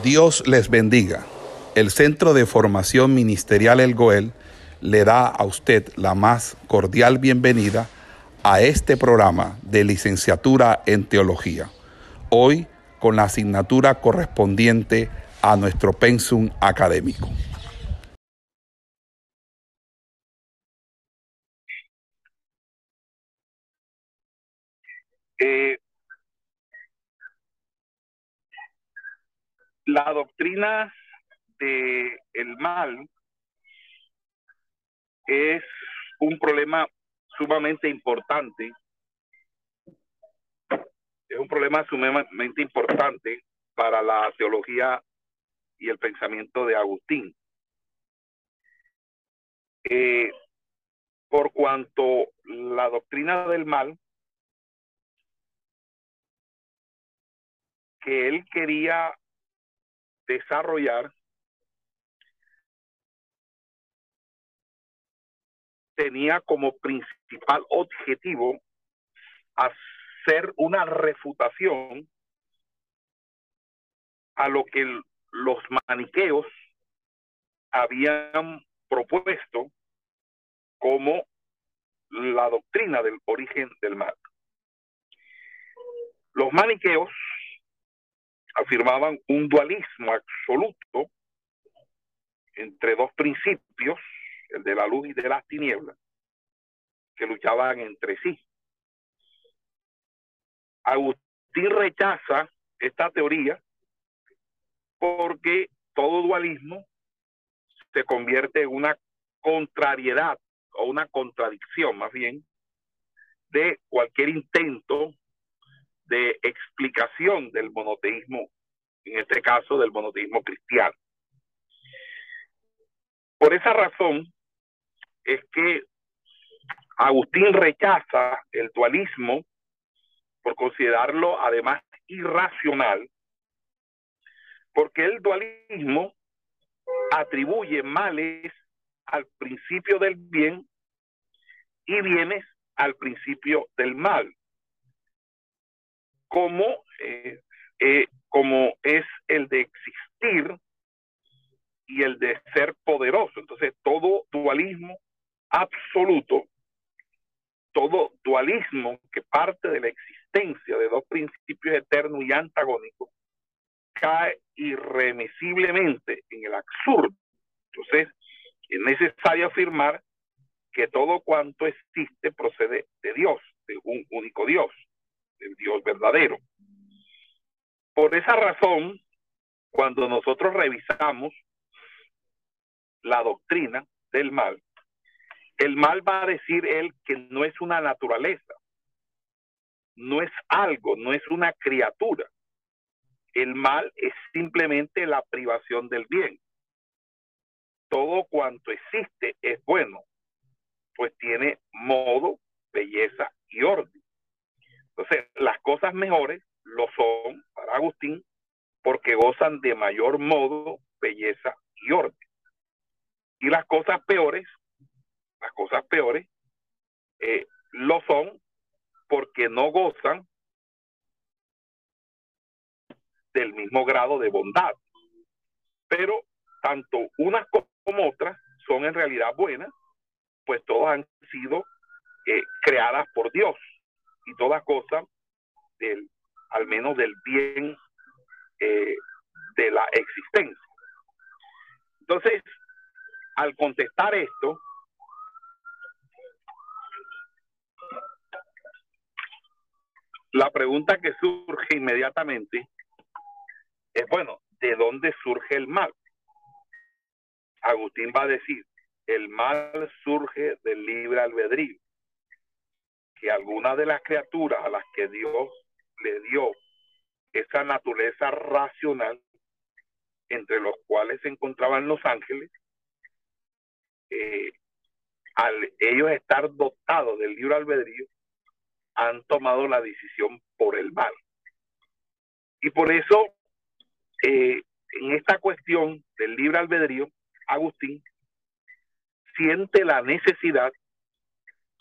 Dios les bendiga. El Centro de Formación Ministerial El Goel le da a usted la más cordial bienvenida a este programa de licenciatura en teología. Hoy con la asignatura correspondiente a nuestro pensum académico. Eh, la doctrina de el mal es un problema sumamente importante. Es un problema sumamente importante para la teología y el pensamiento de Agustín. Eh, por cuanto la doctrina del mal que él quería desarrollar tenía como principal objetivo hacer una refutación a lo que los maniqueos habían propuesto como la doctrina del origen del mal. Los maniqueos afirmaban un dualismo absoluto entre dos principios, el de la luz y de las tinieblas, que luchaban entre sí. Agustín rechaza esta teoría porque todo dualismo se convierte en una contrariedad o una contradicción más bien de cualquier intento de explicación del monoteísmo, en este caso del monoteísmo cristiano. Por esa razón es que Agustín rechaza el dualismo por considerarlo además irracional, porque el dualismo atribuye males al principio del bien y bienes al principio del mal como, eh, eh, como es el de existir y el de ser poderoso. Entonces, todo dualismo absoluto, todo dualismo que parte de la existencia de dos principios eternos y antagónicos, cae irremisiblemente en el absurdo. Entonces, es necesario afirmar que todo cuanto existe procede de Dios, de un único Dios el Dios verdadero. Por esa razón, cuando nosotros revisamos la doctrina del mal, el mal va a decir él que no es una naturaleza, no es algo, no es una criatura. El mal es simplemente la privación del bien. Todo cuanto existe es bueno, pues tiene modo, belleza y orden. Entonces, las cosas mejores lo son para Agustín porque gozan de mayor modo, belleza y orden. Y las cosas peores, las cosas peores, eh, lo son porque no gozan del mismo grado de bondad. Pero tanto unas como otras son en realidad buenas, pues todas han sido eh, creadas por Dios y toda cosa del, al menos del bien eh, de la existencia. Entonces, al contestar esto, la pregunta que surge inmediatamente es, bueno, ¿de dónde surge el mal? Agustín va a decir, el mal surge del libre albedrío que algunas de las criaturas a las que Dios le dio esa naturaleza racional, entre los cuales se encontraban los ángeles, eh, al ellos estar dotados del libre albedrío, han tomado la decisión por el mal. Y por eso, eh, en esta cuestión del libre albedrío, Agustín siente la necesidad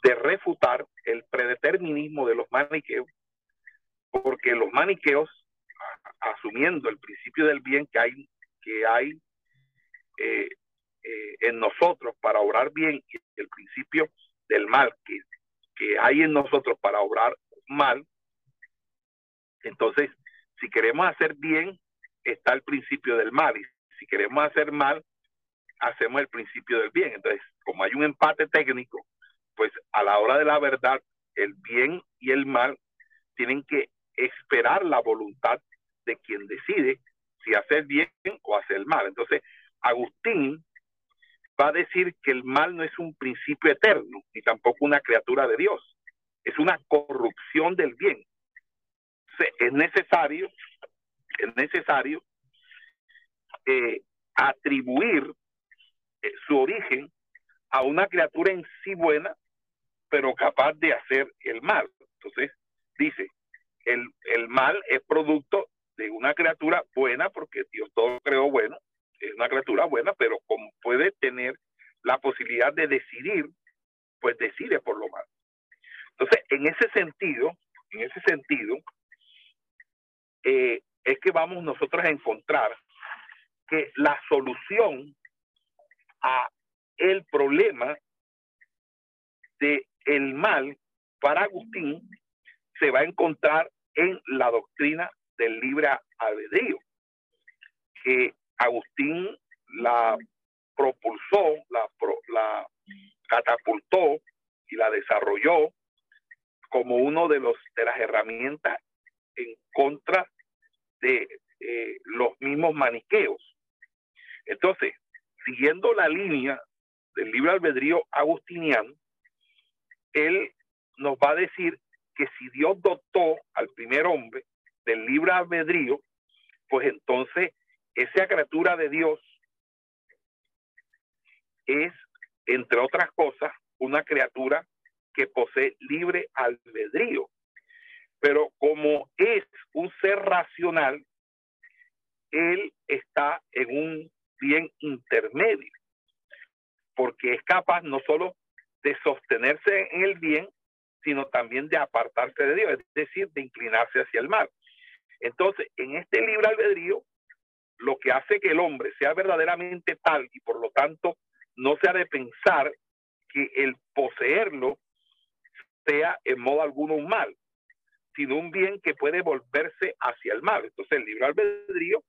de refutar el predeterminismo de los maniqueos, porque los maniqueos asumiendo el principio del bien que hay, que hay eh, eh, en nosotros para obrar bien el principio del mal que, que hay en nosotros para obrar mal, entonces, si queremos hacer bien, está el principio del mal. Y si queremos hacer mal, hacemos el principio del bien. Entonces, como hay un empate técnico, pues a la hora de la verdad, el bien y el mal tienen que esperar la voluntad de quien decide si hacer bien o hacer mal. Entonces, Agustín va a decir que el mal no es un principio eterno, ni tampoco una criatura de Dios, es una corrupción del bien. Es necesario, es necesario eh, atribuir eh, su origen a una criatura en sí buena, pero capaz de hacer el mal. Entonces, dice, el, el mal es producto de una criatura buena, porque Dios todo creó bueno, es una criatura buena, pero como puede tener la posibilidad de decidir, pues decide por lo malo. Entonces, en ese sentido, en ese sentido, eh, es que vamos nosotros a encontrar que la solución a el problema de el mal para Agustín se va a encontrar en la doctrina del libre albedrío, que Agustín la propulsó, la, la catapultó y la desarrolló como uno de los de las herramientas en contra de eh, los mismos maniqueos. Entonces, siguiendo la línea del libre albedrío agustiniano, él nos va a decir que si Dios dotó al primer hombre del libre albedrío, pues entonces esa criatura de Dios es, entre otras cosas, una criatura que posee libre albedrío. Pero como es un ser racional, él está en un bien intermedio, porque es capaz no solo de sostenerse en el bien, sino también de apartarse de Dios, es decir, de inclinarse hacia el mal. Entonces, en este libre albedrío, lo que hace que el hombre sea verdaderamente tal y por lo tanto no se ha de pensar que el poseerlo sea en modo alguno un mal, sino un bien que puede volverse hacia el mal. Entonces el libre albedrío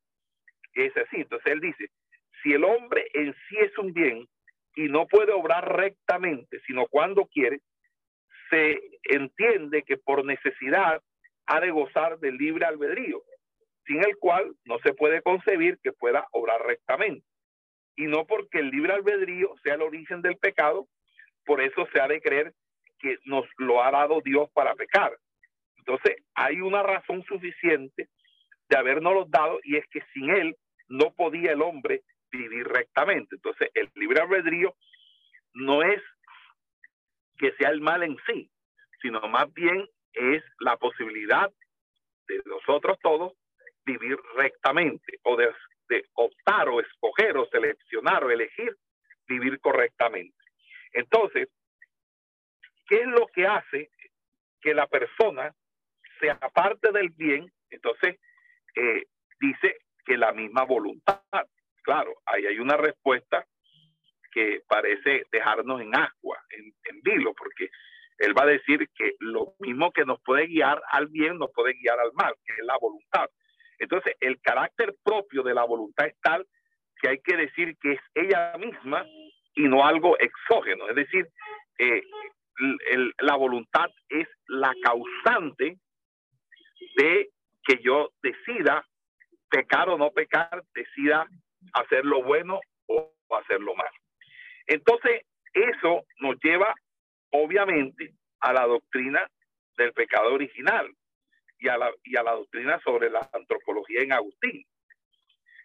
es así. Entonces él dice, si el hombre en sí es un bien y no puede obrar rectamente, sino cuando quiere, se entiende que por necesidad ha de gozar del libre albedrío, sin el cual no se puede concebir que pueda obrar rectamente. Y no porque el libre albedrío sea el origen del pecado, por eso se ha de creer que nos lo ha dado Dios para pecar. Entonces, hay una razón suficiente de habernos dado y es que sin él no podía el hombre vivir rectamente. Entonces, el libre albedrío no es que sea el mal en sí, sino más bien es la posibilidad de nosotros todos vivir rectamente o de, optar o escoger o seleccionar o elegir vivir correctamente. Entonces, ¿qué es lo que hace que la persona sea parte del bien? Entonces, eh, dice que la misma voluntad. Claro, ahí hay una respuesta que parece dejarnos en agua, en, vilo, porque él va a decir que lo mismo que nos puede guiar al bien, nos puede guiar al mal, que es la voluntad. Entonces, el carácter propio de la voluntad es tal que hay que decir que es ella misma y no algo exógeno. Es decir, eh, la voluntad es la causante de que yo decida pecar o no pecar, decida hacer lo bueno o hacer lo malo. Entonces, eso nos lleva obviamente a la doctrina del pecado original y a la, y a la doctrina sobre la antropología en Agustín.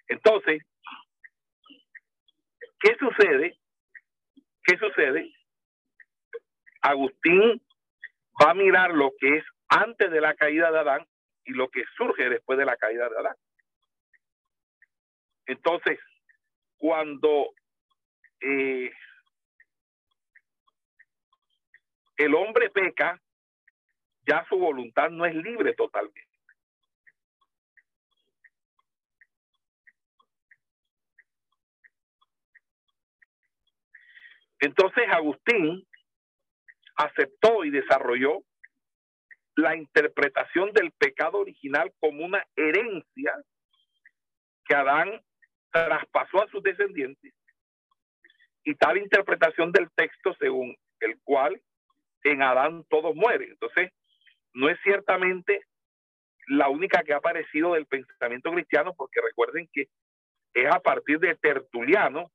Entonces, ¿qué sucede? ¿Qué sucede? Agustín va a mirar lo que es antes de la caída de Adán y lo que surge después de la caída de Adán. Entonces, cuando eh, el hombre peca, ya su voluntad no es libre totalmente. Entonces Agustín aceptó y desarrolló la interpretación del pecado original como una herencia que Adán traspasó a sus descendientes y tal interpretación del texto según el cual en Adán todos mueren. Entonces, no es ciertamente la única que ha aparecido del pensamiento cristiano, porque recuerden que es a partir de Tertuliano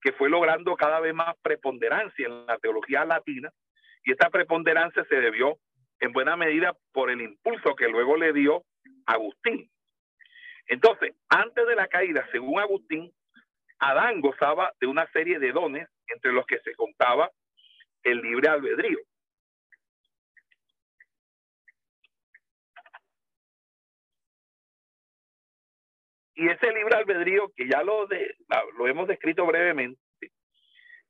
que fue logrando cada vez más preponderancia en la teología latina, y esta preponderancia se debió en buena medida por el impulso que luego le dio Agustín. Entonces, antes de la caída, según Agustín, Adán gozaba de una serie de dones entre los que se contaba el libre albedrío. Y ese libre albedrío, que ya lo, de, lo hemos descrito brevemente,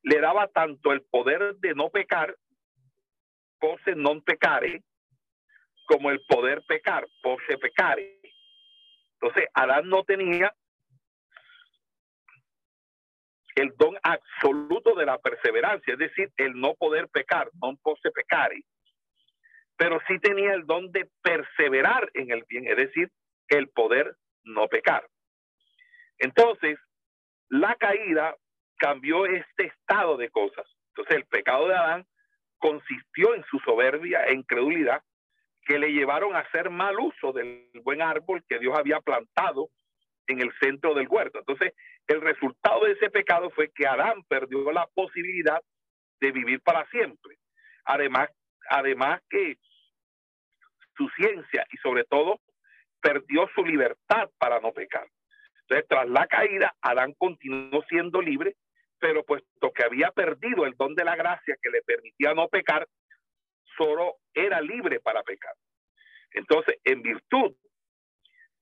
le daba tanto el poder de no pecar, pose non pecare, como el poder pecar, pose pecare. Entonces, Adán no tenía el don absoluto de la perseverancia, es decir, el no poder pecar, non pose pecare, pero sí tenía el don de perseverar en el bien, es decir, el poder no pecar. Entonces, la caída cambió este estado de cosas. Entonces, el pecado de Adán consistió en su soberbia e incredulidad que le llevaron a hacer mal uso del buen árbol que Dios había plantado en el centro del huerto. Entonces, el resultado de ese pecado fue que Adán perdió la posibilidad de vivir para siempre. Además, además que su ciencia y sobre todo perdió su libertad para no pecar. Entonces, tras la caída, Adán continuó siendo libre, pero puesto que había perdido el don de la gracia que le permitía no pecar, era libre para pecar. Entonces, en virtud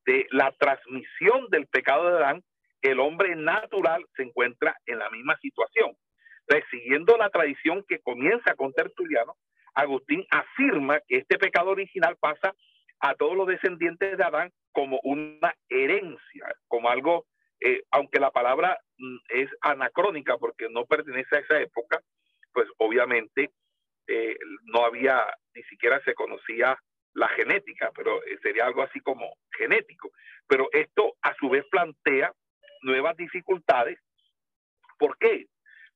de la transmisión del pecado de Adán, el hombre natural se encuentra en la misma situación. Entonces, siguiendo la tradición que comienza con Tertuliano, Agustín afirma que este pecado original pasa a todos los descendientes de Adán como una herencia, como algo, eh, aunque la palabra mm, es anacrónica porque no pertenece a esa época, pues obviamente eh, no había, ni siquiera se conocía la genética, pero eh, sería algo así como genético. Pero esto a su vez plantea nuevas dificultades. ¿Por qué?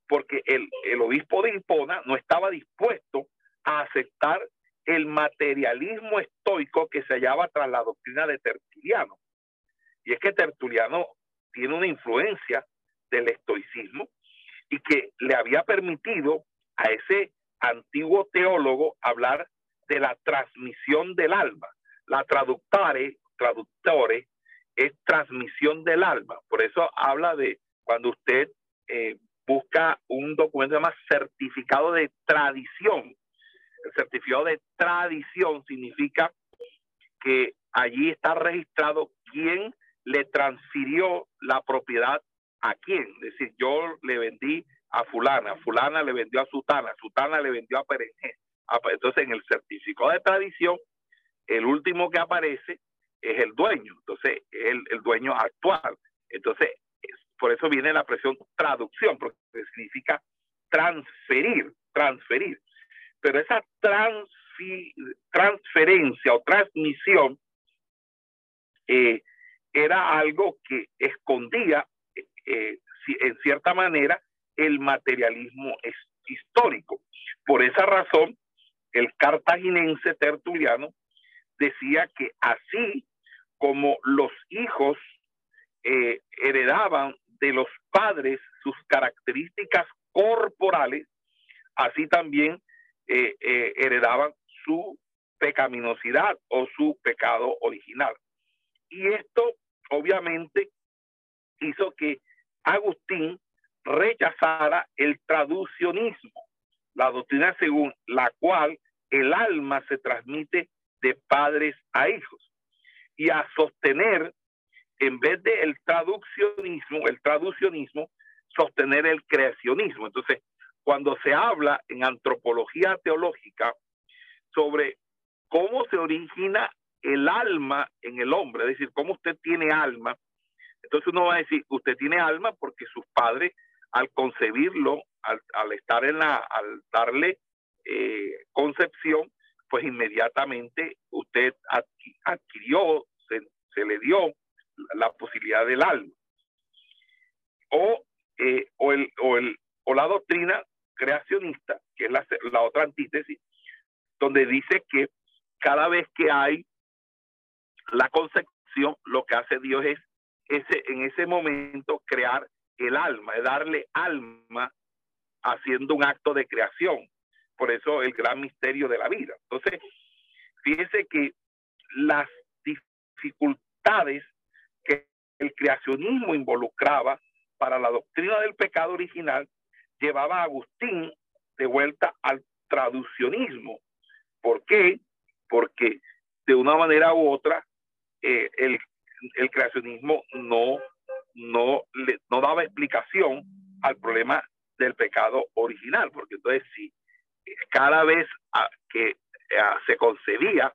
Porque el, el obispo de Hipona no estaba dispuesto a aceptar el materialismo estoico que se hallaba tras la doctrina de Tertuliano. Y es que Tertuliano tiene una influencia del estoicismo y que le había permitido a ese antiguo teólogo hablar de la transmisión del alma. La traductore, traductore es transmisión del alma. Por eso habla de cuando usted eh, busca un documento más certificado de tradición. El certificado de tradición significa que allí está registrado quién le transfirió la propiedad a quién. Es decir, yo le vendí a fulana, fulana le vendió a sutana, sutana le vendió a perejé. Entonces, en el certificado de tradición, el último que aparece es el dueño, entonces el, el dueño actual. Entonces, por eso viene la presión traducción, porque significa transferir, transferir. Pero esa transferencia o transmisión eh, era algo que escondía, eh, en cierta manera, el materialismo histórico. Por esa razón, el cartaginense tertuliano decía que así como los hijos eh, heredaban de los padres sus características corporales, así también eh, eh, heredaban su pecaminosidad o su pecado original. Y esto obviamente hizo que Agustín rechazara el traducionismo, la doctrina según la cual el alma se transmite de padres a hijos, y a sostener, en vez de el traduccionismo, el traducionismo, sostener el creacionismo. Entonces, cuando se habla en antropología teológica sobre cómo se origina el alma en el hombre, es decir, cómo usted tiene alma, entonces uno va a decir, usted tiene alma porque sus padres al concebirlo al, estar en la, al darle eh, concepción, pues inmediatamente usted adquirió, se, se, le dio la posibilidad del alma. O, eh, o, el, o, el, o la doctrina creacionista, que es la, la otra antítesis, donde dice que cada vez que hay la concepción, lo que hace Dios es ese, en ese momento crear el alma, es darle alma haciendo un acto de creación. Por eso el gran misterio de la vida. Entonces, fíjese que las dificultades que el creacionismo involucraba para la doctrina del pecado original llevaba a Agustín de vuelta al traduccionismo. ¿Por qué? Porque de una manera u otra eh, el, el, creacionismo no, no, le, no daba explicación al problema del pecado original, porque entonces si cada vez que se concebía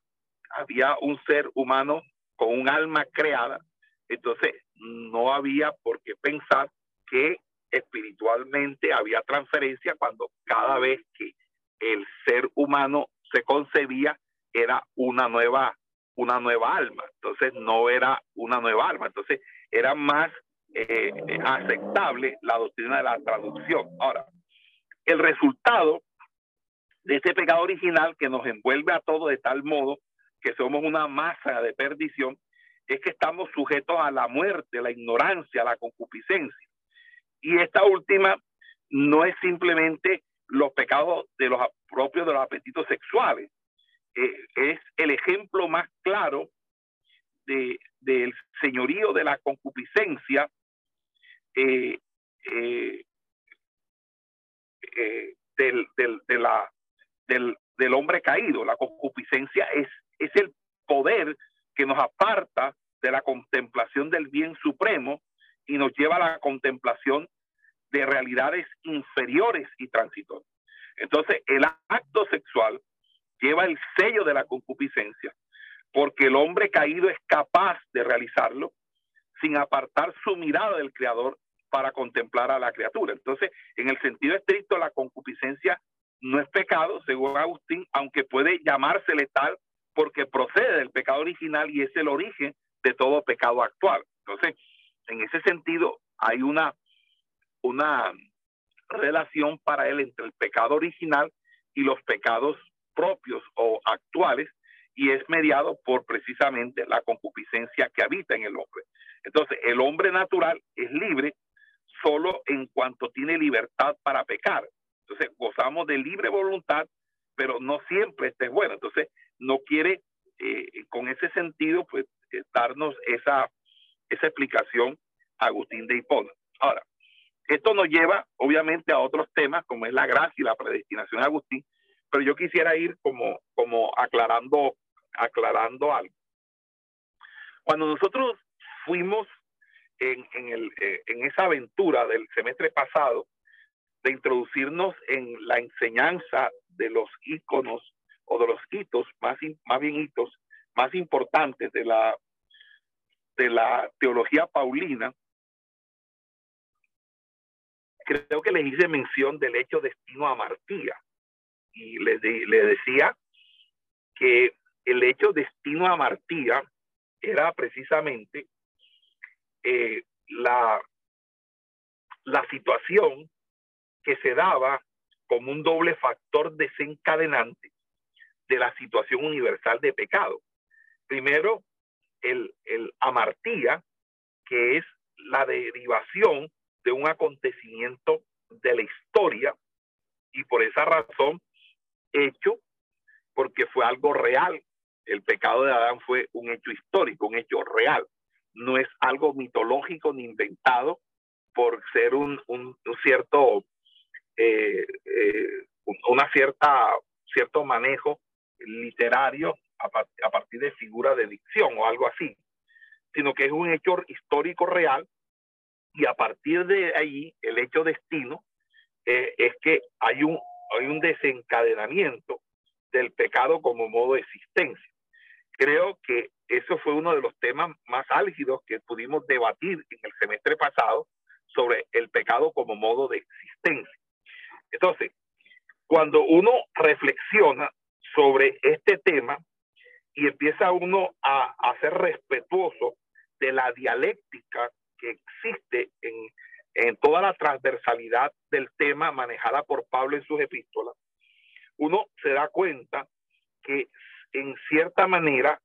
había un ser humano con un alma creada, entonces no había por qué pensar que espiritualmente había transferencia cuando cada vez que el ser humano se concebía era una nueva una nueva alma. Entonces no era una nueva alma. Entonces era más eh, aceptable la doctrina de la traducción ahora el resultado de ese pecado original que nos envuelve a todos de tal modo que somos una masa de perdición es que estamos sujetos a la muerte, la ignorancia, la concupiscencia. Y esta última no es simplemente los pecados de los propios de los apetitos sexuales, eh, es el ejemplo más claro de, del señorío de la concupiscencia eh, eh, del, del, de la, del, del, hombre caído. La concupiscencia es, es el poder que nos aparta de la contemplación del bien supremo y nos lleva a la contemplación de realidades inferiores y transitorias. Entonces, el acto sexual lleva el sello de la concupiscencia, porque el hombre caído es capaz de realizarlo sin apartar su mirada del Creador para contemplar a la criatura. Entonces, en el sentido estricto, la concupiscencia no es pecado, según Agustín, aunque puede llamársele tal porque procede del pecado original y es el origen de todo pecado actual. Entonces, en ese sentido, hay una, una relación para él entre el pecado original y los pecados propios o actuales y es mediado por precisamente la concupiscencia que habita en el hombre. Entonces, el hombre natural es libre solo en cuanto tiene libertad para pecar. Entonces, gozamos de libre voluntad, pero no siempre este es bueno. Entonces, no quiere, eh, con ese sentido, pues, eh, darnos esa, esa explicación Agustín de Hipona. Ahora, esto nos lleva, obviamente, a otros temas, como es la gracia y la predestinación de Agustín, pero yo quisiera ir como, como aclarando, aclarando algo. Cuando nosotros fuimos en, en, el, eh, en esa aventura del semestre pasado de introducirnos en la enseñanza de los íconos o de los hitos, más, más bien hitos, más importantes de la, de la teología paulina, creo que les hice mención del hecho destino a Martía y le, le decía que el hecho destino a Martía era precisamente eh, la, la situación que se daba como un doble factor desencadenante de la situación universal de pecado. Primero, el, el amartía, que es la derivación de un acontecimiento de la historia y por esa razón hecho porque fue algo real. El pecado de Adán fue un hecho histórico, un hecho real. No es algo mitológico ni inventado por ser un, un, cierto, eh, eh, una cierta, cierto manejo literario a, a, partir de figura de dicción o algo así, sino que es un hecho histórico real y a partir de ahí el hecho destino eh, es que hay un, hay un desencadenamiento del pecado como modo de existencia. Creo que eso fue uno de los temas más álgidos que pudimos debatir en el semestre pasado sobre el pecado como modo de existencia. Entonces, cuando uno reflexiona sobre este tema y empieza uno a, a ser respetuoso de la dialéctica que existe en, en toda la transversalidad del tema manejada por Pablo en sus epístolas, uno se da cuenta que en cierta manera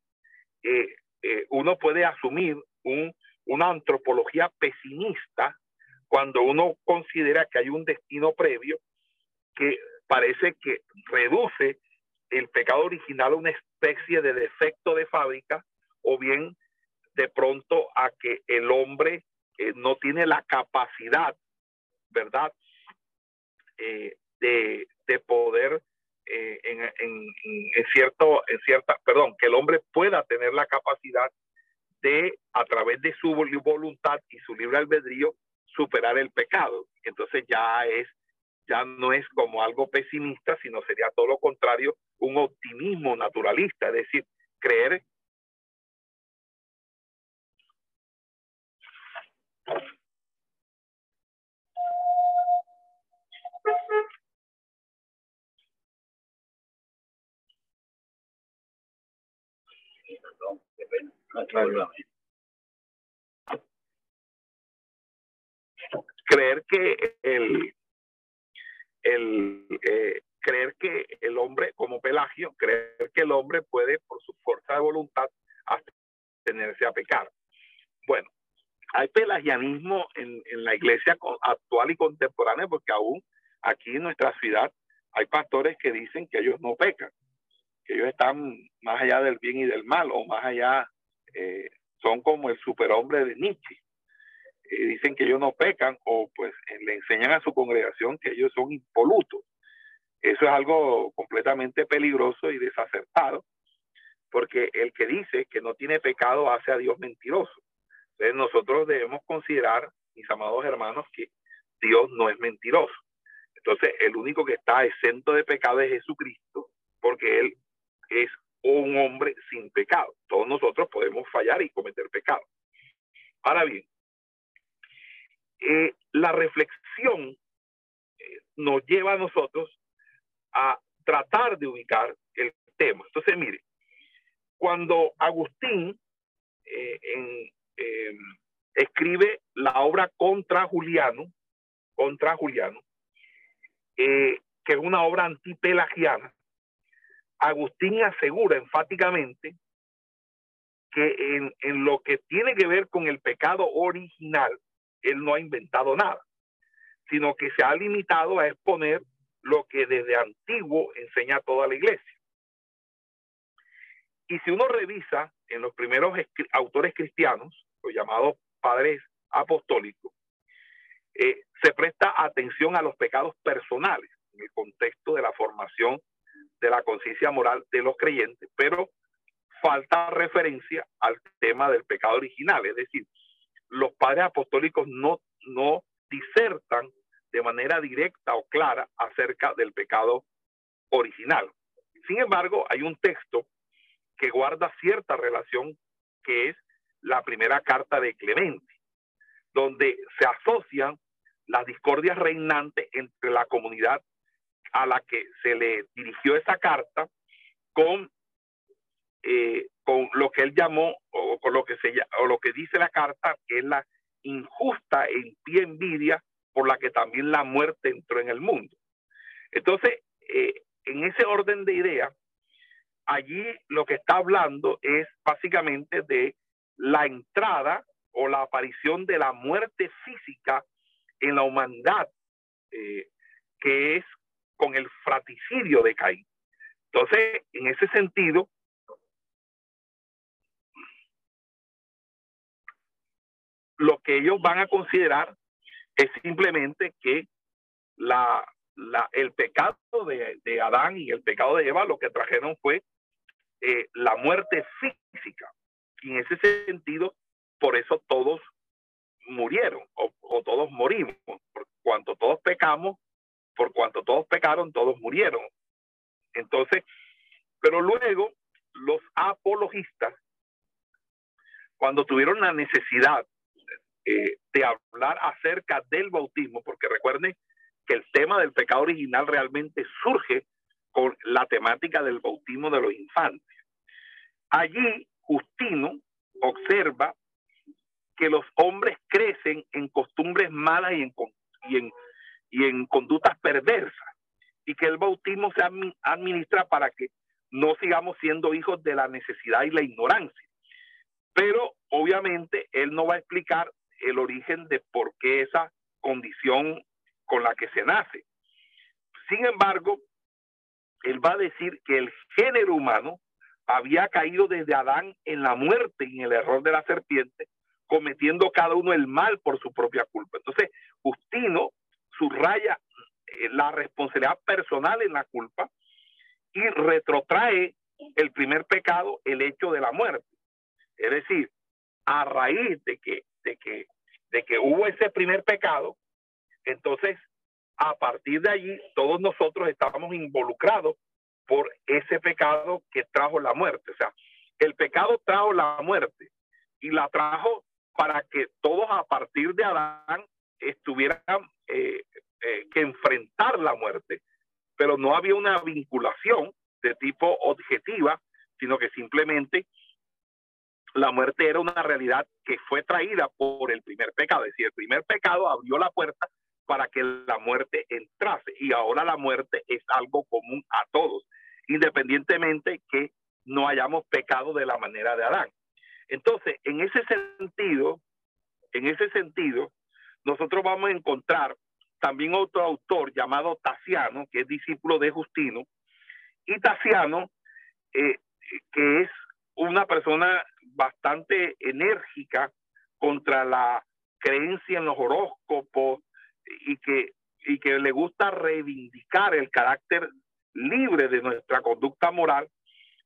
eh, uno puede asumir un, una antropología pesimista cuando uno considera que hay un destino previo que parece que reduce el pecado original a una especie de defecto de fábrica o bien de pronto a que el hombre eh, no tiene la capacidad, ¿verdad? Eh, de, de, poder en, en, en, cierto, en cierta, perdón, que el hombre pueda tener la capacidad de, a través de su voluntad y su libre albedrío, superar el pecado. Entonces ya es, ya no es como algo pesimista, sino sería todo lo contrario, un optimismo naturalista, es decir, creer creer que el, el eh, creer que el hombre, como Pelagio, creer que el hombre puede, por su fuerza de voluntad, tenerse a pecar. Bueno, hay pelagianismo en, en la iglesia actual y contemporánea, porque aún aquí en nuestra ciudad hay pastores que dicen que ellos no pecan, que ellos están más allá del bien y del mal, o más allá, eh, son como el superhombre de Nietzsche. Eh, dicen que ellos no pecan, o pues le enseñan a su congregación que ellos son impolutos. Eso es algo completamente peligroso y desacertado, porque el que dice que no tiene pecado hace a Dios mentiroso. Entonces nosotros debemos considerar, mis amados hermanos, que Dios no es mentiroso. Entonces el único que está exento de pecado es Jesucristo, porque Él es un hombre sin pecado. Todos nosotros podemos fallar y cometer pecado. Ahora bien, eh, la reflexión eh, nos lleva a nosotros a tratar de ubicar el tema. Entonces, mire, cuando Agustín eh, eh, escribe la obra contra Juliano, contra Juliano, que es una obra antipelagiana, Agustín asegura enfáticamente que en, lo que tiene que ver con el pecado original, él no ha inventado nada, sino que se ha limitado a exponer lo que desde antiguo enseña toda la iglesia. Y si uno revisa en los primeros autores cristianos, los llamados padres apostólicos, eh, se presta atención a los pecados personales en el contexto de la formación de la conciencia moral de los creyentes, pero falta referencia al tema del pecado original, es decir, los padres apostólicos no, no disertan de manera directa o clara acerca del pecado original. Sin embargo, hay un texto que guarda cierta relación que es la primera carta de Clemente, donde se asocian las discordias reinantes entre la comunidad a la que se le dirigió esa carta con, eh, con lo que él llamó o con lo que se o lo que dice la carta que es la injusta e impía envidia por la que también la muerte entró en el mundo. Entonces, eh, en ese orden de ideas, allí lo que está hablando es básicamente de la entrada o la aparición de la muerte física en la humanidad, eh, que es con el fratricidio de Caín. Entonces, en ese sentido, lo que ellos van a considerar es simplemente que la, el pecado de, de, Adán y el pecado de Eva lo que trajeron fue eh, la muerte física. Y en ese sentido, por eso todos murieron o, o, todos morimos. Por cuanto todos pecamos, por cuanto todos pecaron, todos murieron. Entonces, pero luego los apologistas, cuando tuvieron la necesidad eh, de hablar acerca del bautismo, porque recuerden que el tema del pecado original realmente surge con la temática del bautismo de los infantes. Allí Justino observa que los hombres crecen en costumbres malas y en, y en, y en conductas perversas y que el bautismo se administra para que no sigamos siendo hijos de la necesidad y la ignorancia. Pero obviamente él no va a explicar el origen de por qué esa condición con la que se nace. Sin embargo, él va a decir que el género humano había caído desde Adán en la muerte y en el error de la serpiente, cometiendo cada uno el mal por su propia culpa. Entonces, subraya eh, la responsabilidad personal en la culpa y retrotrae el primer pecado, el hecho de la muerte. Es decir, a raíz de que, de que, de que hubo ese primer pecado, entonces a partir de allí todos nosotros estábamos involucrados por ese pecado que trajo la muerte. O sea, el pecado trajo la muerte y la trajo para que todos a partir de Adán estuvieran enfrentar la muerte, pero no había una vinculación de tipo objetiva, sino que simplemente la muerte era una realidad que fue traída por el primer pecado. Es decir, el primer pecado abrió la puerta para que la muerte entrase y ahora la muerte es algo común a todos, independientemente que no hayamos pecado de la manera de Adán. Entonces, en ese sentido, en ese sentido, nosotros vamos a encontrar también otro autor llamado Taciano, que es discípulo de Justino, y Taciano, eh, que es una persona bastante enérgica contra la creencia en los horóscopos y que, y que le gusta reivindicar el carácter libre de nuestra conducta moral,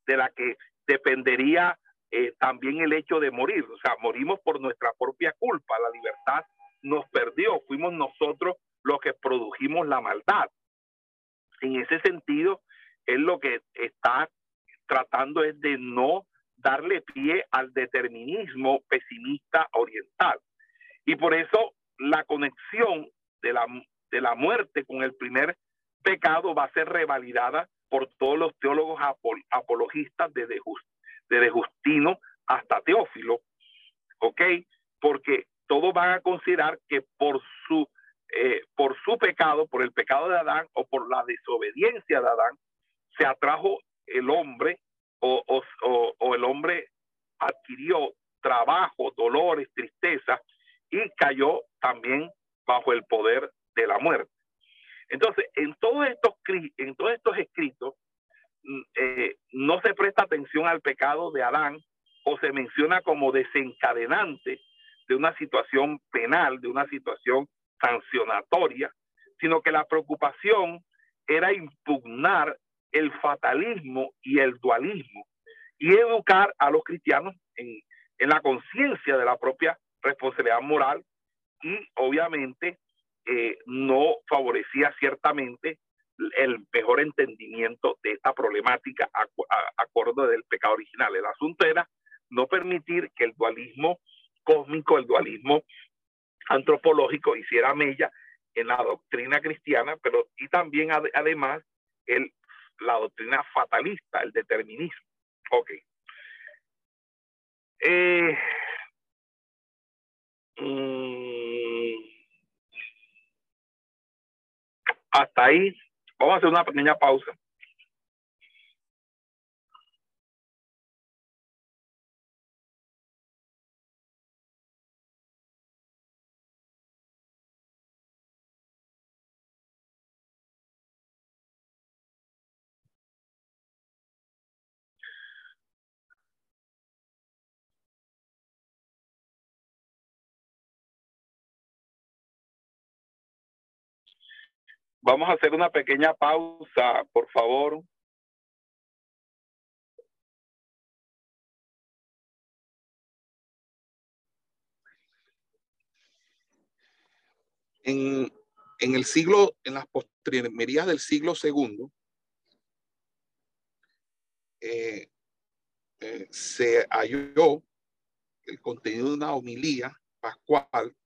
de la que dependería eh, también el hecho de morir. O sea, morimos por nuestra propia culpa, la libertad nos perdió, fuimos nosotros los que produjimos la maldad. En ese sentido, él lo que está tratando es de no darle pie al determinismo pesimista oriental. Y por eso la conexión de la, de la muerte con el primer pecado va a ser revalidada por todos los teólogos apologistas desde, desde Justino hasta Teófilo, ¿ok? Porque todos van a considerar que por su, eh, por su pecado, por el pecado de Adán o por la desobediencia de Adán, se atrajo el hombre o, el hombre adquirió trabajo, dolores, tristeza y cayó también bajo el poder de la muerte. Entonces, en todos estos, en todos estos escritos, mm, eh, no se presta atención al pecado de Adán o se menciona como desencadenante de una situación penal, de una situación sancionatoria, sino que la preocupación era impugnar el fatalismo y el dualismo y educar a los cristianos en, la conciencia de la propia responsabilidad moral y obviamente eh, no favorecía ciertamente el mejor entendimiento de esta problemática a, del pecado original. El asunto era no permitir que el dualismo cósmico, el dualismo antropológico hiciera mella en la doctrina cristiana, pero y también además el la doctrina fatalista, el determinismo. Ok. Eh, mm, hasta ahí. Vamos a hacer una pequeña pausa. Vamos a hacer una pequeña pausa, por favor. En, el siglo, en las postrimerías del siglo segundo, eh, eh, se halló el contenido de una homilía pascual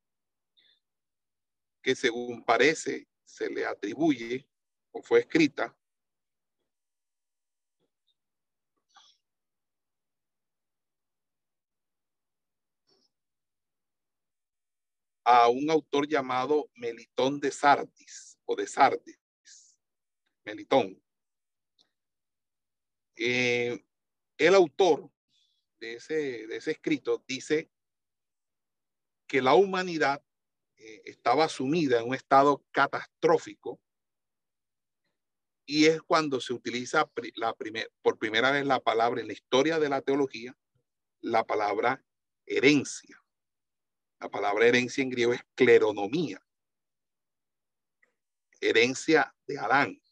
que según parece se le atribuye o fue escrita a un autor llamado Melitón de Sardis o de Sardis. Melitón. Eh, el autor de ese, de ese escrito dice que la humanidad eh, estaba sumida en un estado catastrófico y es cuando se utiliza la primer, por primera vez la palabra en la historia de la teología, la palabra herencia. La palabra herencia en griego es cleronomía, herencia de Adán.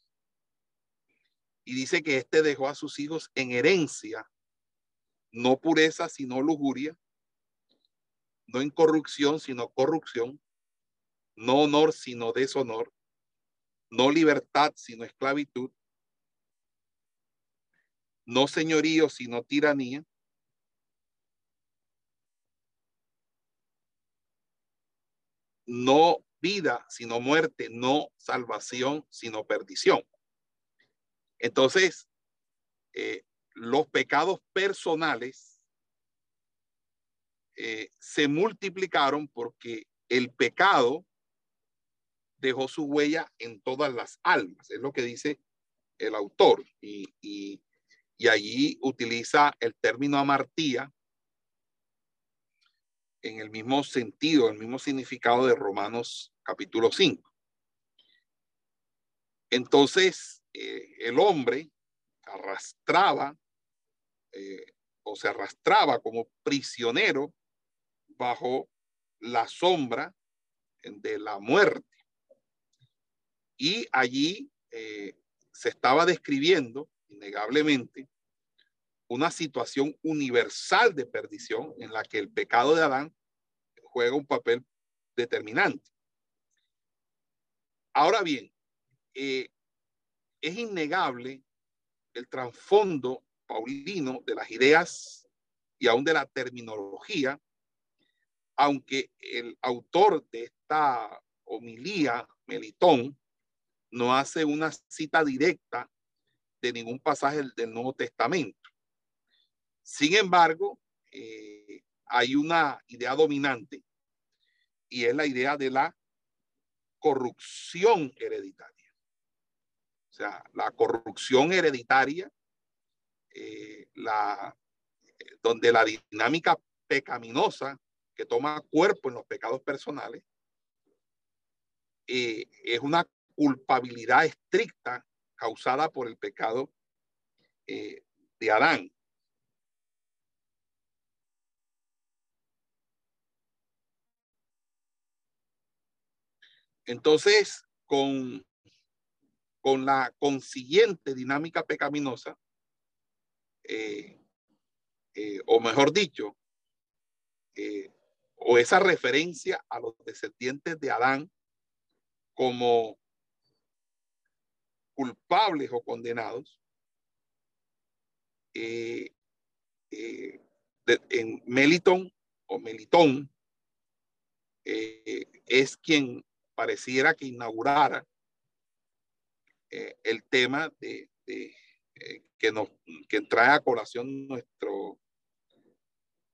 Y dice que éste dejó a sus hijos en herencia, no pureza, sino lujuria, no incorrupción, sino corrupción, no honor, sino deshonor, no libertad, sino esclavitud, no señorío, sino tiranía, no vida, sino muerte, no salvación, sino perdición. Entonces, eh, los pecados personales eh, se multiplicaron porque el pecado dejó su huella en todas las almas, es lo que dice el autor. Y, y, allí utiliza el término amartía en el mismo sentido, el mismo significado de Romanos capítulo 5. Entonces, eh, el hombre arrastraba eh, o se arrastraba como prisionero bajo la sombra de la muerte. Y allí eh, se estaba describiendo, innegablemente, una situación universal de perdición en la que el pecado de Adán juega un papel determinante. Ahora bien, eh, es innegable el trasfondo paulino de las ideas y aún de la terminología, aunque el autor de esta homilía, Melitón, no hace una cita directa de ningún pasaje del Nuevo Testamento. Sin embargo, eh, hay una idea dominante y es la idea de la corrupción hereditaria. O sea, la corrupción hereditaria, eh, la, donde la dinámica pecaminosa que toma cuerpo en los pecados personales eh, es una culpabilidad estricta causada por el pecado de Adán. Entonces, con, con la consiguiente dinámica pecaminosa, eh, eh, o mejor dicho, eh, o esa referencia a los descendientes de Adán como culpables o condenados, en Meliton o Melitón es quien pareciera que inaugurara eh, el tema de, eh, que nos que trae a colación nuestro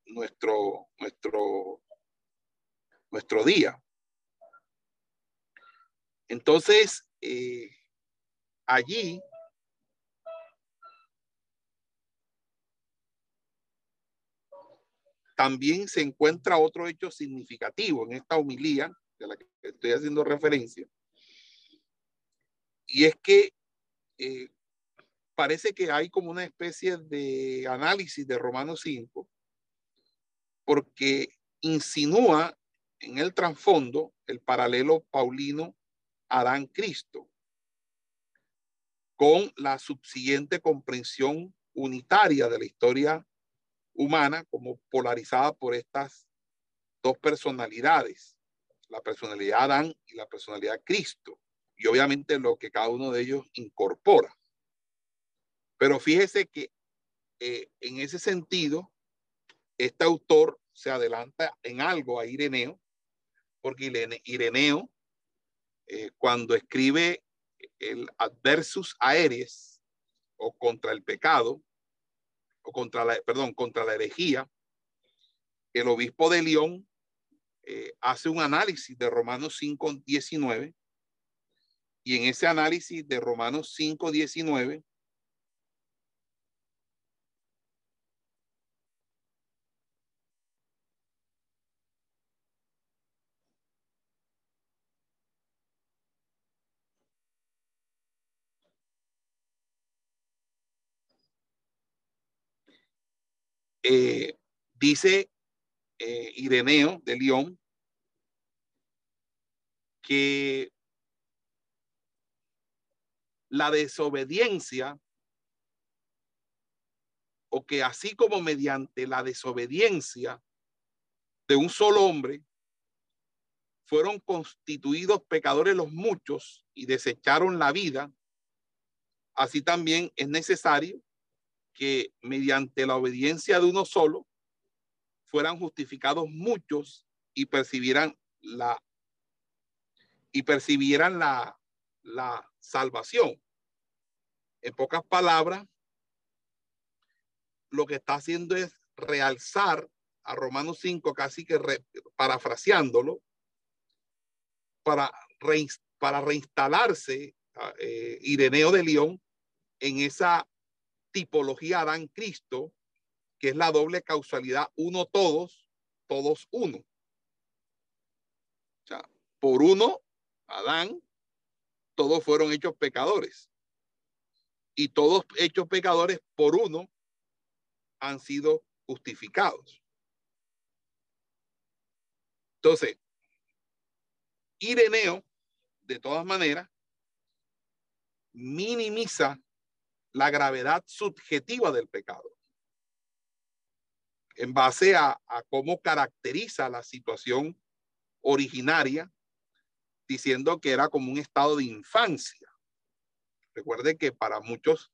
nuestro nuestro nuestro día. Entonces, eh, allí también se encuentra otro hecho significativo en esta humilía a la que estoy haciendo referencia. Y es que eh, parece que hay como una especie de análisis de Romanos 5, porque insinúa en el trasfondo el paralelo paulino Adán-Cristo, con la subsiguiente comprensión unitaria de la historia humana como polarizada por estas dos personalidades la personalidad Adán y la personalidad Cristo, y obviamente lo que cada uno de ellos incorpora. Pero fíjese que eh, en ese sentido, este autor se adelanta en algo a Ireneo, porque Ireneo eh, cuando escribe el adversus aeres o contra el pecado, o contra la, perdón, contra la herejía, el obispo de León eh, hace un análisis de Romanos 5, 19, y en ese análisis de Romanos 5, 19, Eh, dice eh, Ireneo de León que la desobediencia o que así como mediante la desobediencia de un solo hombre fueron constituidos pecadores los muchos y desecharon la vida, así también es necesario que mediante la obediencia de uno solo fueran justificados muchos y percibieran la y percibieran la, la salvación. En pocas palabras, lo que está haciendo es realzar a Romanos 5, casi que parafraseándolo, para, para reinstalarse eh, Ireneo de León en esa tipología Adán Cristo, que es la doble causalidad uno todos, todos uno. O sea, por uno, Adán, todos fueron hechos pecadores. Y todos hechos pecadores por uno han sido justificados. Entonces, Ireneo, de todas maneras, minimiza la gravedad subjetiva del pecado en base a, cómo caracteriza la situación originaria, diciendo que era como un estado de infancia. Recuerde que para muchos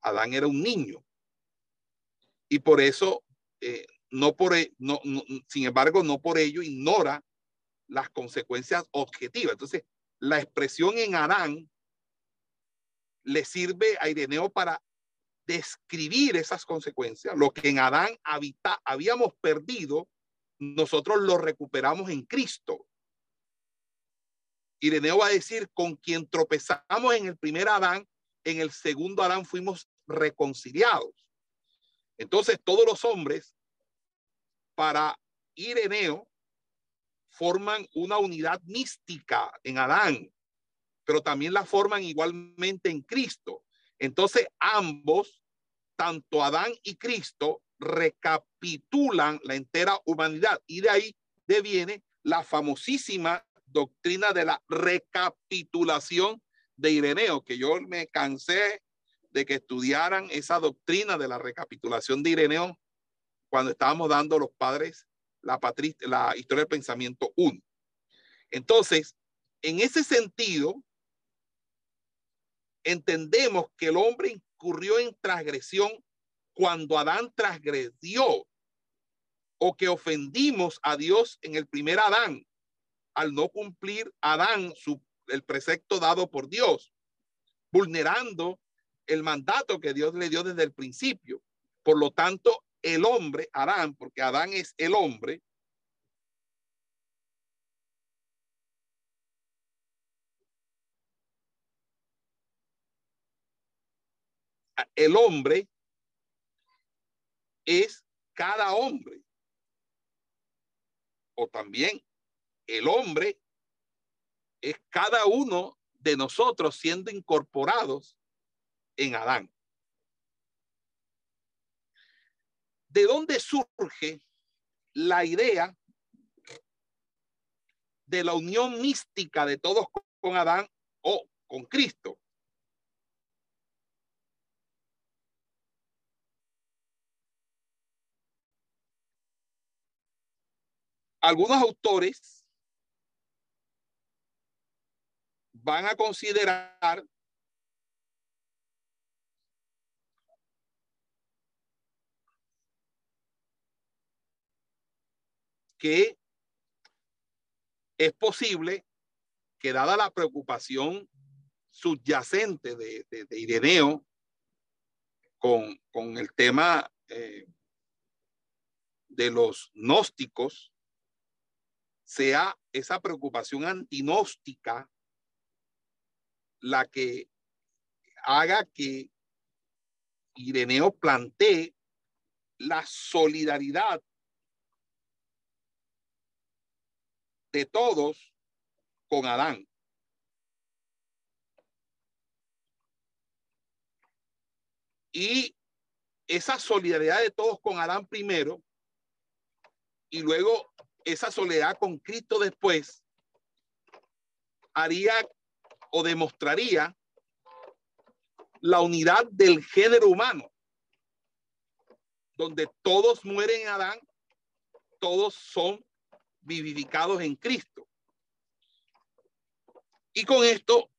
Adán era un niño y por eso, eh, no por, e, no, sin embargo, no por ello ignora las consecuencias objetivas. Entonces, la expresión en Adán le sirve a Ireneo para describir esas consecuencias. Lo que en Adán habíamos perdido, nosotros lo recuperamos en Cristo. Ireneo va a decir, con quien tropezamos en el primer Adán, en el segundo Adán fuimos reconciliados. Entonces todos los hombres, para Ireneo, forman una unidad mística en Adán pero también la forman igualmente en Cristo. Entonces ambos, tanto Adán y Cristo, recapitulan la entera humanidad y de ahí deviene la famosísima doctrina de la recapitulación de Ireneo, que yo me cansé de que estudiaran esa doctrina de la recapitulación de Ireneo cuando estábamos dando los padres la, historia del pensamiento 1. Entonces, en ese sentido, entendemos que el hombre incurrió en transgresión cuando Adán transgredió o que ofendimos a Dios en el primer Adán al no cumplir Adán el precepto dado por Dios, vulnerando el mandato que Dios le dio desde el principio. Por lo tanto, el hombre, Adán, porque Adán es el hombre, el hombre es cada hombre. O también el hombre es cada uno de nosotros siendo incorporados en Adán. ¿De dónde surge la idea de la unión mística de todos con Adán o con Cristo? Algunos autores van a considerar que es posible que dada la preocupación subyacente de, Ireneo con, con, el tema eh, de los gnósticos, sea esa preocupación antinóstica la que haga que Ireneo plantee la solidaridad de todos con Adán. Y esa solidaridad de todos con Adán primero y luego esa soledad con Cristo después haría o demostraría la unidad del género humano, donde todos mueren en Adán, todos son vivificados en Cristo. Y con esto,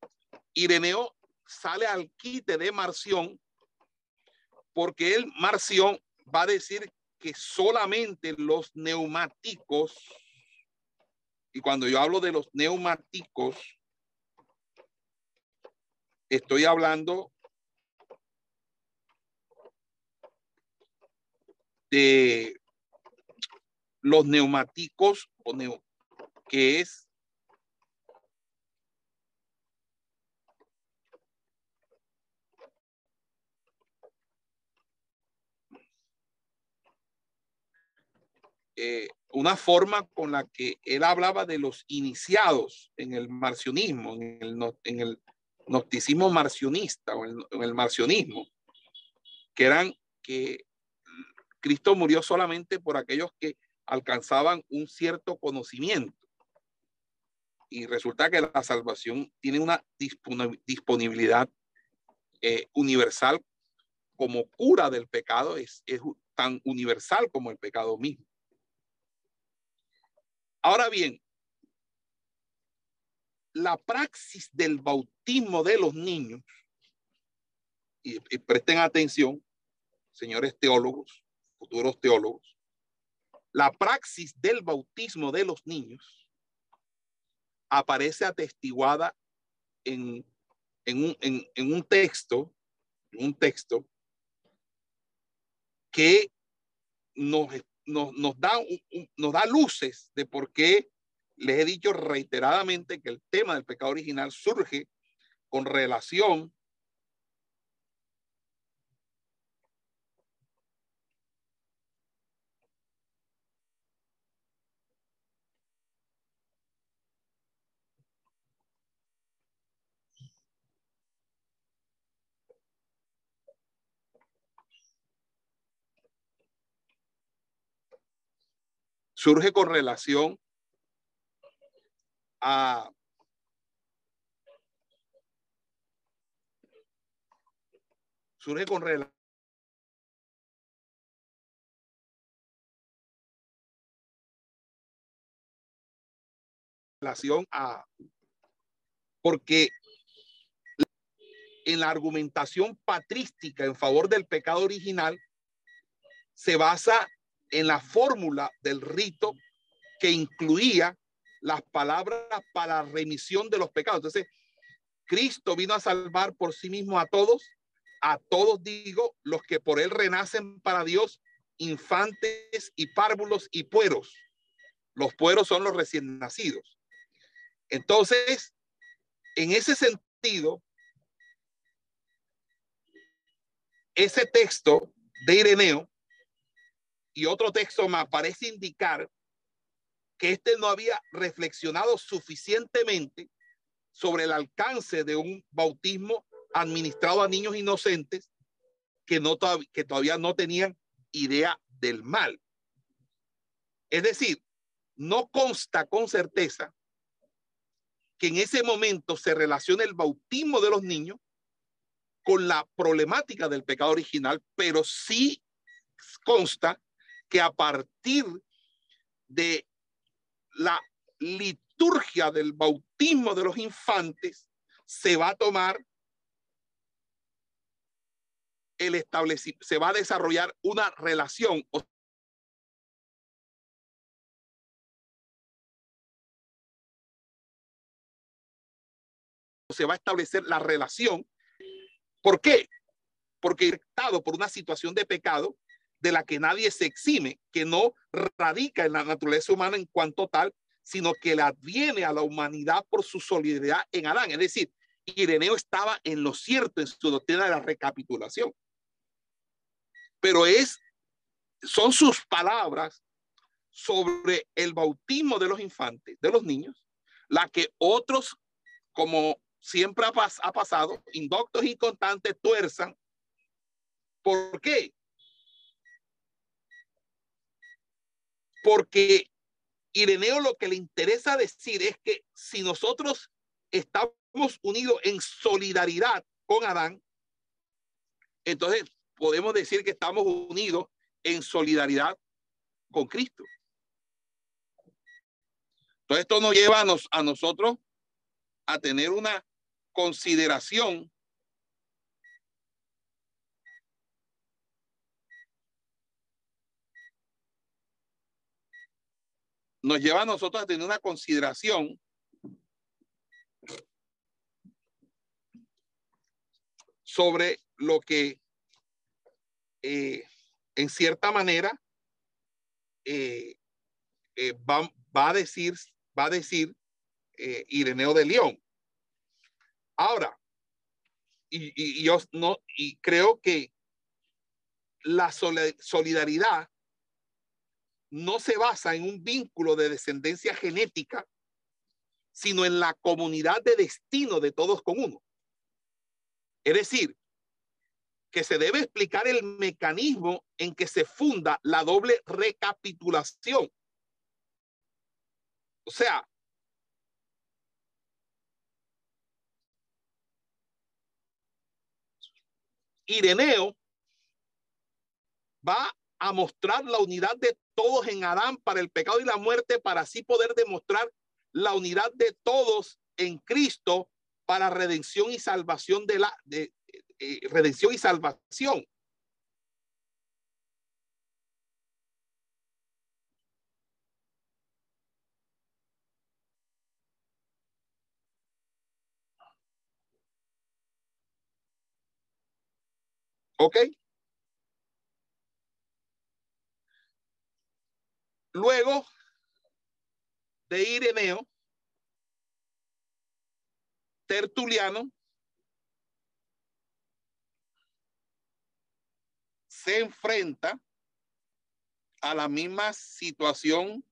Ireneo sale al quite de Marción, porque el Marción va a decir que solamente los neumáticos, y cuando yo hablo de los neumáticos, estoy hablando de los neumáticos que es eh, una forma con la que él hablaba de los iniciados en el marcionismo, en el, en gnosticismo marcionista o en el marcionismo, que eran que Cristo murió solamente por aquellos que alcanzaban un cierto conocimiento. Y resulta que la salvación tiene una disponibilidad eh, universal como cura del pecado, es, es tan universal como el pecado mismo. Ahora bien, la praxis del bautismo de los niños, y, presten atención, señores teólogos, futuros teólogos, la praxis del bautismo de los niños aparece atestiguada en, en, un, en, un, texto, un texto que nos, nos, nos da, nos da luces de por qué les he dicho reiteradamente que el tema del pecado original surge con relación surge con relación a surge con relación a porque en la argumentación patrística en favor del pecado original se basa en la fórmula del rito que incluía las palabras para remisión de los pecados. Entonces, Cristo vino a salvar por sí mismo a todos, a todos digo, los que por él renacen para Dios, infantes y párvulos y pueros. Los pueros son los recién nacidos. Entonces, en ese sentido, ese texto de Ireneo y otro texto más parece indicar que éste no había reflexionado suficientemente sobre el alcance de un bautismo administrado a niños inocentes que, no, que todavía no tenían idea del mal. Es decir, no consta con certeza que en ese momento se relacione el bautismo de los niños con la problemática del pecado original, pero sí consta que a partir de la liturgia del bautismo de los infantes se va a tomar el establecimiento, se va a desarrollar una relación se va a establecer la relación. ¿Por qué? Porque estado por una situación de pecado de la que nadie se exime, que no radica en la naturaleza humana en cuanto tal, sino que la adviene a la humanidad por su solidaridad en Adán. Es decir, Ireneo estaba en lo cierto en su doctrina de la recapitulación. Pero es, son sus palabras sobre el bautismo de los infantes, de los niños, la que otros, como siempre ha, ha pasado, indoctos y constantes, tuerzan. ¿Por qué? Porque Ireneo lo que le interesa decir es que si nosotros estamos unidos en solidaridad con Adán, entonces podemos decir que estamos unidos en solidaridad con Cristo. Entonces esto nos lleva a, a nosotros a tener una consideración nos lleva a nosotros a tener una consideración sobre lo que eh, en cierta manera eh, eh, va, a decir, va a decir Ireneo de León. Ahora, y, yo no, y creo que la solidaridad no se basa en un vínculo de descendencia genética, sino en la comunidad de destino de todos con uno. Es decir, que se debe explicar el mecanismo en que se funda la doble recapitulación. O sea, Ireneo va a mostrar la unidad de todos en Adán para el pecado y la muerte, para así poder demostrar la unidad de todos en Cristo para redención y salvación de la de, eh, redención y salvación. ¿Ok? Luego de Ireneo, Tertuliano se enfrenta a la misma situación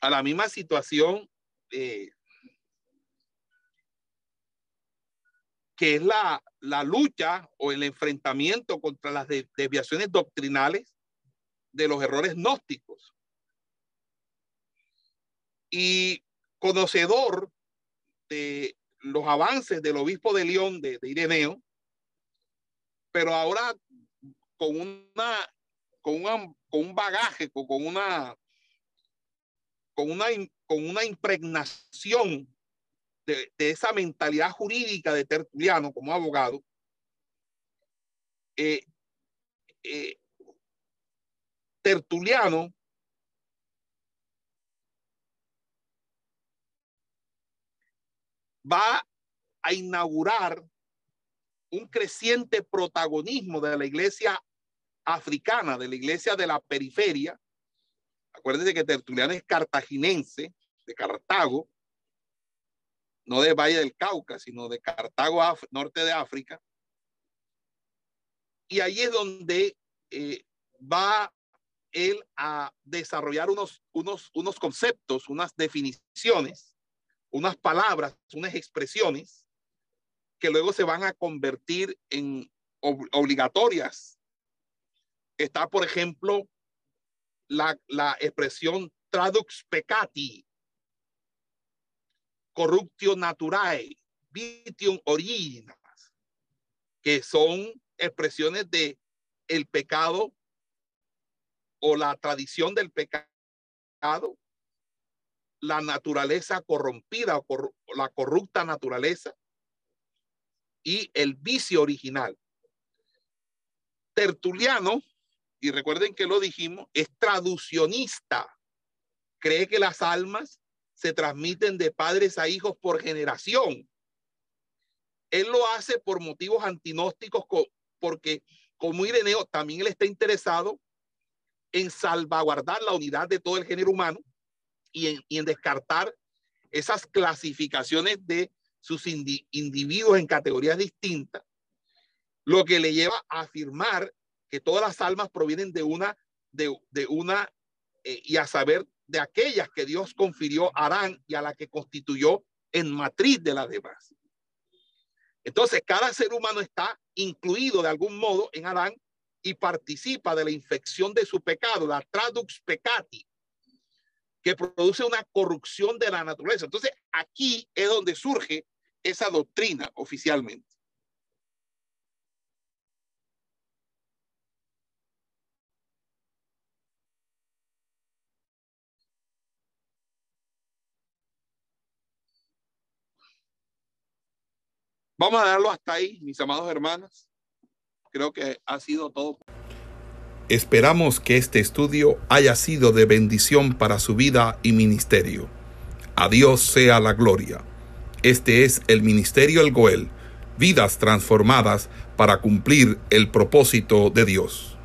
a la misma situación eh, que es la, la lucha o el enfrentamiento contra las desviaciones doctrinales de los errores gnósticos. Y conocedor de los avances del obispo de León, de, Ireneo, pero ahora con una con, una, con un bagaje, con una con una con una impregnación de, esa mentalidad jurídica de Tertuliano como abogado, eh, eh, Tertuliano va a inaugurar un creciente protagonismo de la iglesia africana, de la iglesia de la periferia. Acuérdense que Tertuliano es cartaginense, de Cartago, no de Valle del Cauca, sino de Cartago, norte de África. Y ahí es donde eh, va él a desarrollar unos, unos, unos conceptos, unas definiciones, unas palabras, unas expresiones que luego se van a convertir en obligatorias. Está, por ejemplo, la, la expresión tradux peccati, corruptio naturae, vitium originas, que son expresiones de el pecado o la tradición del pecado, la naturaleza corrompida o la corrupta naturaleza y el vicio original. Tertuliano, y recuerden que lo dijimos, es traducionista. Cree que las almas se transmiten de padres a hijos por generación. Él lo hace por motivos antinósticos, porque como Ireneo también él está interesado en salvaguardar la unidad de todo el género humano y en, y en descartar esas clasificaciones de sus individuos en categorías distintas, lo que le lleva a afirmar que todas las almas provienen de una, de, de una, eh, y a saber de aquellas que Dios confirió a Adán y a la que constituyó en matriz de las demás. Entonces, cada ser humano está incluido de algún modo en Adán y participa de la infección de su pecado, la tradux peccati, que produce una corrupción de la naturaleza. Entonces, aquí es donde surge esa doctrina oficialmente. Vamos a darlo hasta ahí, mis amados hermanos. Creo que ha sido todo. Esperamos que este estudio haya sido de bendición para su vida y ministerio. A Dios sea la gloria. Este es el Ministerio El Goel, vidas transformadas para cumplir el propósito de Dios.